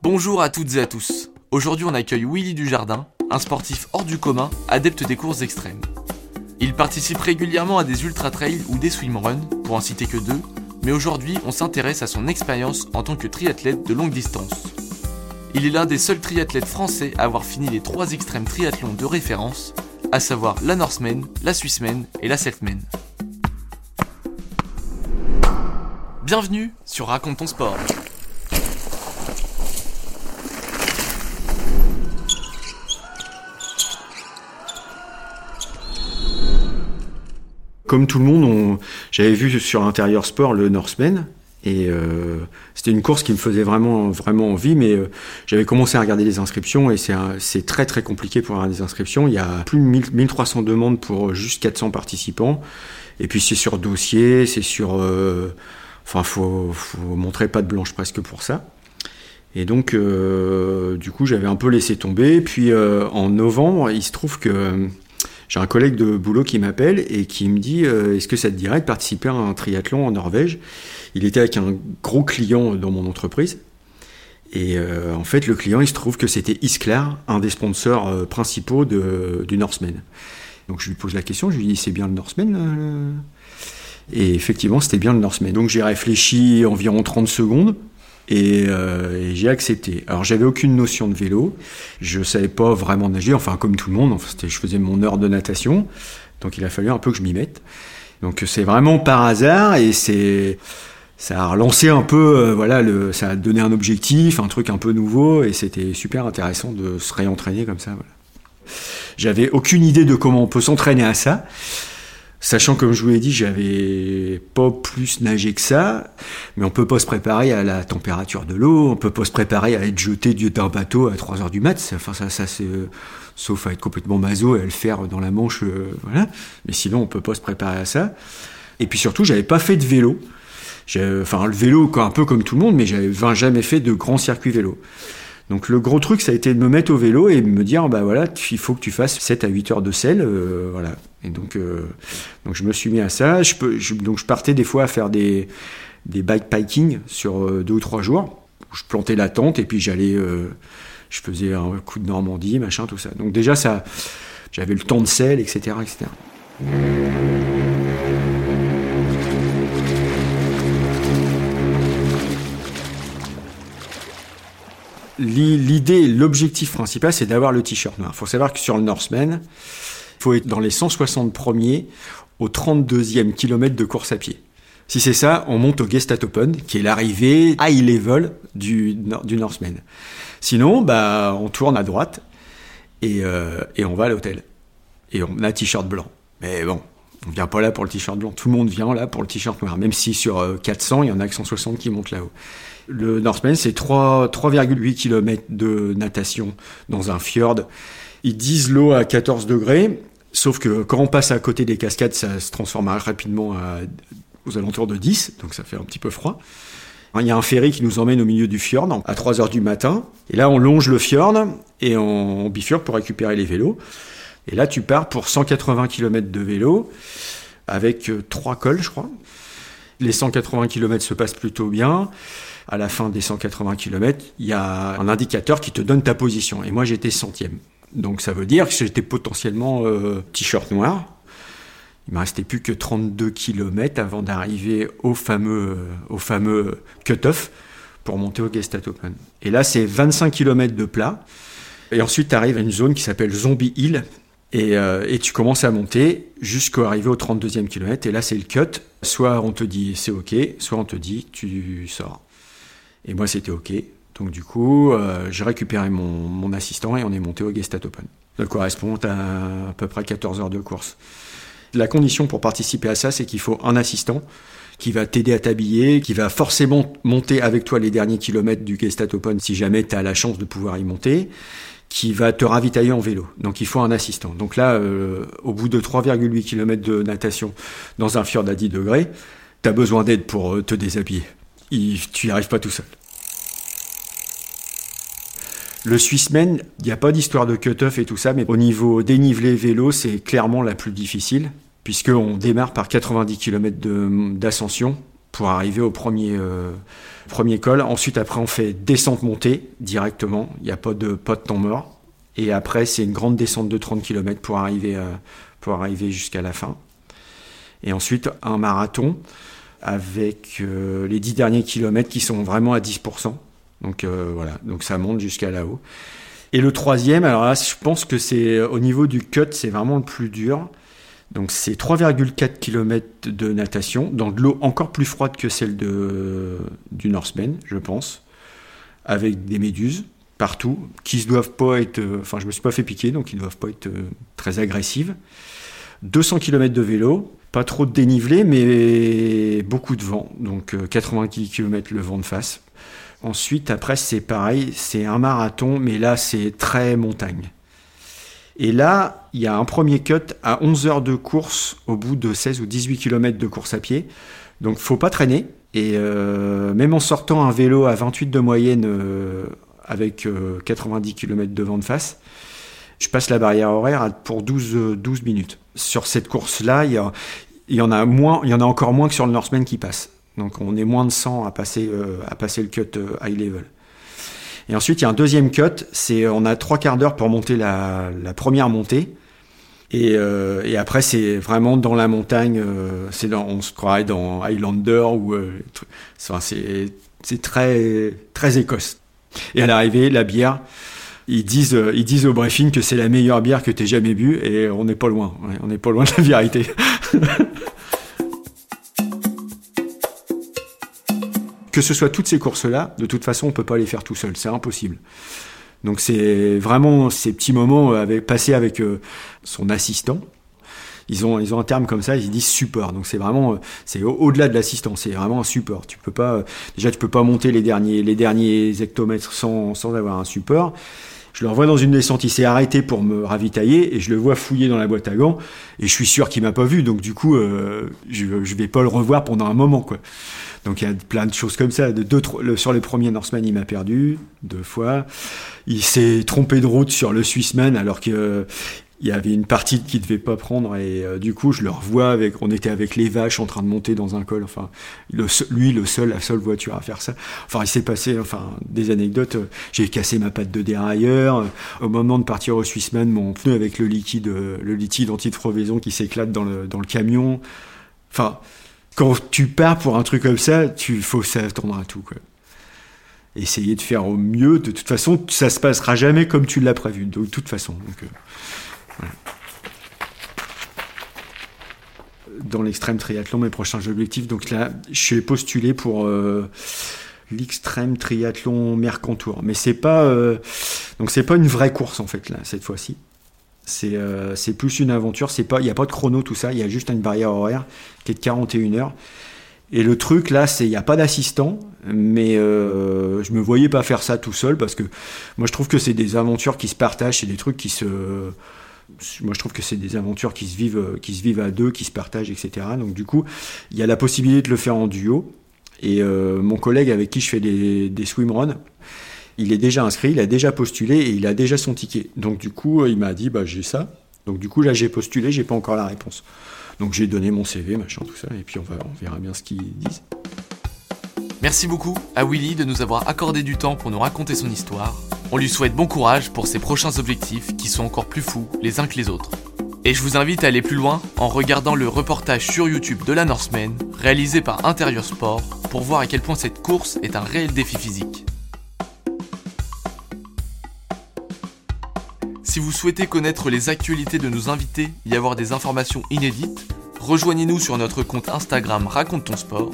Bonjour à toutes et à tous. Aujourd'hui, on accueille Willy Dujardin, un sportif hors du commun, adepte des courses extrêmes. Il participe régulièrement à des ultra trails ou des swimruns, pour en citer que deux, mais aujourd'hui, on s'intéresse à son expérience en tant que triathlète de longue distance. Il est l'un des seuls triathlètes français à avoir fini les trois extrêmes triathlons de référence, à savoir la Norseman, la Swissman et la Selfman. Bienvenue sur Raconte ton sport. Comme tout le monde, on... j'avais vu sur Intérieur Sport le Norseman. Et euh, c'était une course qui me faisait vraiment, vraiment envie, mais euh, j'avais commencé à regarder les inscriptions et c'est, très très compliqué pour avoir des inscriptions. Il y a plus de 1000 1300 demandes pour juste 400 participants. Et puis c'est sur dossier, c'est sur... euh, Enfin, faut, faut montrer pas de blanche presque pour ça. Et donc, euh, du coup, j'avais un peu laissé tomber. Puis euh, en novembre, il se trouve que euh, j'ai un collègue de boulot qui m'appelle et qui me dit euh, Est-ce que ça te dirait de participer à un triathlon en Norvège? Il était avec un gros client dans mon entreprise. Et euh, en fait, le client, il se trouve que c'était Isklar, un des sponsors euh, principaux de, du Norseman. Donc je lui pose la question, je lui dis C'est bien le Norseman euh, Et effectivement, c'était bien le Norseman. Donc j'ai réfléchi environ 30 secondes. Et, euh, j'ai accepté. Alors j'avais aucune notion de vélo, je savais pas vraiment nager, enfin comme tout le monde, enfin, je faisais mon heure de natation, donc il a fallu un peu que je m'y mette. Donc c'est vraiment par hasard et c'est ça a relancé un peu, euh, voilà, ça a donné un objectif, un truc un peu nouveau et c'était super intéressant de se réentraîner comme ça. J'avais aucune idée de comment on peut s'entraîner à ça. Sachant, comme je vous l'ai dit, j'avais pas plus nagé que ça, mais on peut pas se préparer à la température de l'eau, on peut pas se préparer à être jeté du- d'un bateau à 3 heures du mat, enfin ça, ça c'est, euh, sauf à être complètement maso et à le faire dans la Manche, euh, voilà. Mais sinon, on peut pas se préparer à ça. Et puis surtout, j'avais pas fait de vélo. Enfin, le vélo, un peu comme tout le monde, mais j'avais jamais fait de grand circuit vélo. Donc le gros truc, ça a été de me mettre au vélo et me dire, bah voilà, il faut que tu fasses 7 à 8 heures de selle, euh, voilà. Et donc, euh, donc je me suis mis à ça. Je- donc je partais des fois à faire des, des bikepacking sur euh, deux ou trois jours. Je plantais la tente et puis j'allais, euh, je faisais un coup de Normandie, machin, tout ça. Donc déjà, ça, j'avais le temps de selle, etc., etc. L'idée, l'objectif principal, c'est d'avoir le t-shirt noir. Il faut savoir que sur le Norseman, il faut être dans les 160 premiers au 32e kilomètre de course à pied. Si c'est ça, on monte au Gestat Open, qui est l'arrivée high level du, du. Sinon, bah, on tourne à droite et, euh, et on va à l'hôtel. Et on a un t-shirt blanc. Mais bon, on vient pas là pour le t-shirt blanc. Tout le monde vient là pour le t-shirt noir. Même si sur euh, 400, il y en a que 160 qui montent là-haut. Le Norseman, c'est 3 3,8 km de natation dans un fjord. Ils disent l'eau à 14 degrés, sauf que quand on passe à côté des cascades, ça se transforme rapidement aux alentours de 10, donc ça fait un petit peu froid. Il y a un ferry qui nous emmène au milieu du fjord à 3 heures du matin. Et là, on longe le fjord et on bifurque pour récupérer les vélos. Et là, tu pars pour 180 km de vélo avec euh, trois cols, je crois. Les 180 km se passent plutôt bien. À la fin des 180 km, il y a un indicateur qui te donne ta position. Et moi, j'étais centième. Donc ça veut dire que j'étais potentiellement euh, t-shirt noir. Il me restait plus que 32 km avant d'arriver au fameux, euh, au fameux cut-off pour monter au Gestat Open. Et là, c'est 25 km de plat. Et ensuite, tu arrives à une zone qui s'appelle Zombie Hill. Et, euh, et tu commences à monter jusqu'à arriver au 32e kilomètre. Et là, c'est le cut. Soit on te dit c'est OK, soit on te dit tu sors. Et moi, c'était OK. Donc, du coup, euh, j'ai récupéré mon, mon assistant et on est monté au Gestat Open. Ça correspond à à peu près 14 heures de course. La condition pour participer à ça, c'est qu'il faut un assistant qui va t'aider à t'habiller, qui va forcément monter avec toi les derniers kilomètres du Gestat Open si jamais tu as la chance de pouvoir y monter, qui va te ravitailler en vélo. Donc il faut un assistant. Donc là, euh, au bout de 3,8 km de natation dans un fjord à 10 degrés, tu as besoin d'aide pour euh, te déshabiller. Il- tu n'y arrives pas tout seul. Le Swissman, il n'y a pas d'histoire de cut-off et tout ça, mais au niveau dénivelé vélo, c'est clairement la plus difficile, puisqu'on démarre par 90 km d'ascension pour arriver au premier, euh, premier col. Ensuite, après, on fait descente-montée directement. Il n'y a pas de, pas de temps mort. Et après, c'est une grande descente de 30 km pour arriver, euh, arriver jusqu'à la fin. Et ensuite, un marathon avec euh, les 10 derniers kilomètres qui sont vraiment à 10%. Donc voilà, donc ça monte jusqu'à là-haut. Et le troisième, alors là, je pense que c'est au niveau du cut, c'est vraiment le plus dur. Donc c'est 3,4 km de natation dans de l'eau encore plus froide que celle du Norseman, je pense, avec des méduses partout, qui ne doivent pas être, enfin je me suis pas fait piquer, donc ils ne doivent pas être euh, très agressives. 200 km de vélo, pas trop de dénivelé, mais beaucoup de vent, donc 90 euh, km le vent de face. Ensuite, après, c'est pareil, c'est un marathon, mais là, c'est très montagne. Et là, il y a un premier cut à 11 heures de course au bout de 16 ou 18 km de course à pied. Donc, faut pas traîner. Et euh, même en sortant un vélo à 28 de moyenne euh, avec 90 km de vent de face, je passe la barrière horaire pour 12, 12 minutes. Sur cette course-là, il y, en a encore moins que sur le Norseman qui passe. Donc on est moins de 100 à passer, euh, à passer le cut high level. Et ensuite, il y a un deuxième cut, c'est on a trois quarts d'heure pour monter la, première montée. Euh, et, après, c'est vraiment dans la montagne, euh, dans, on se croirait dans Highlander ou euh, c'est très très écosse. Et à l'arrivée, la bière, ils disent ils disent au briefing que c'est la meilleure bière que tu jamais bu et on n'est pas loin, on n'est pas loin de la vérité. que ce soit toutes ces courses-là, de toute façon, on peut pas les faire tout seul, c'est impossible. Donc c'est vraiment ces petits moments avec, passés avec euh, son assistant. Ils ont, ils ont un terme comme ça, ils disent support. Donc c'est vraiment, euh, c'est au-delà de l'assistant, c'est vraiment un support. Tu peux pas, euh, déjà tu peux pas monter les derniers, les derniers hectomètres sans, sans avoir un support. Je le revois dans une descente, il s'est arrêté pour me ravitailler et je le vois fouiller dans la boîte à gants et je suis sûr qu'il m'a pas vu, donc du coup je, je vais pas le revoir pendant un moment quoi. Donc il y a plein de choses comme ça. Sur les premiers Norseman, il m'a perdu deux fois. Il s'est trompé de route sur le Swissman alors que il y avait une partie qu'il devait pas prendre et euh, du coup je le revois avec on était avec les vaches en train de monter dans un col enfin lui le seul la seule voiture à faire ça enfin il s'est passé enfin des anecdotes j'ai cassé ma patte de dérailleur au moment de partir au Swissman mon pneu avec le liquide le liquide anti-frovaison qui s'éclate dans le dans le camion enfin quand tu pars pour un truc comme ça, tu faut s'attendre à tout. Quoi. Essayer de faire au mieux. De toute façon, ça se passera jamais comme tu l'as prévu. De toute façon. Euh, Dans l'extrême triathlon, mes prochains objectifs. Donc là, je suis postulé pour euh, l'extrême triathlon Mercantour. Mais c'est pas euh, donc c'est pas une vraie course en fait là cette fois-ci. Euh, c'est plus une aventure. C'est pas, il n'y a pas de chrono, tout ça. Il y a juste une barrière horaire qui est de 41 heures. Et le truc là, c'est il n'y a pas d'assistant, mais euh, je me voyais pas faire ça tout seul parce que moi je trouve que c'est des aventures qui se partagent, c'est des trucs qui se, moi je trouve que c'est des aventures qui se vivent, qui se vivent à deux, qui se partagent, etc. Donc du coup, il y a la possibilité de le faire en duo. Et euh, mon collègue avec qui je fais des, des swimruns, il est déjà inscrit, il a déjà postulé et il a déjà son ticket. Donc du coup, il m'a dit, bah, j'ai ça. Donc du coup, là, j'ai postulé, j'ai pas encore la réponse. Donc j'ai donné mon CV, machin, tout ça, et puis on, va, on verra bien ce qu'ils disent. Merci beaucoup à Willy de nous avoir accordé du temps pour nous raconter son histoire. On lui souhaite bon courage pour ses prochains objectifs qui sont encore plus fous les uns que les autres. Et je vous invite à aller plus loin en regardant le reportage sur YouTube de la Norseman réalisé par Intérieur Sport pour voir à quel point cette course est un réel défi physique. Si vous souhaitez connaître les actualités de nos invités et avoir des informations inédites, rejoignez-nous sur notre compte Instagram Raconte ton sport.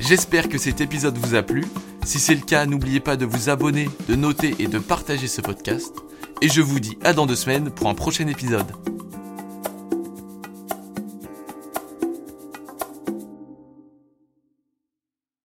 J'espère que cet épisode vous a plu. Si c'est le cas, n'oubliez pas de vous abonner, de noter et de partager ce podcast. Et je vous dis à dans deux semaines pour un prochain épisode.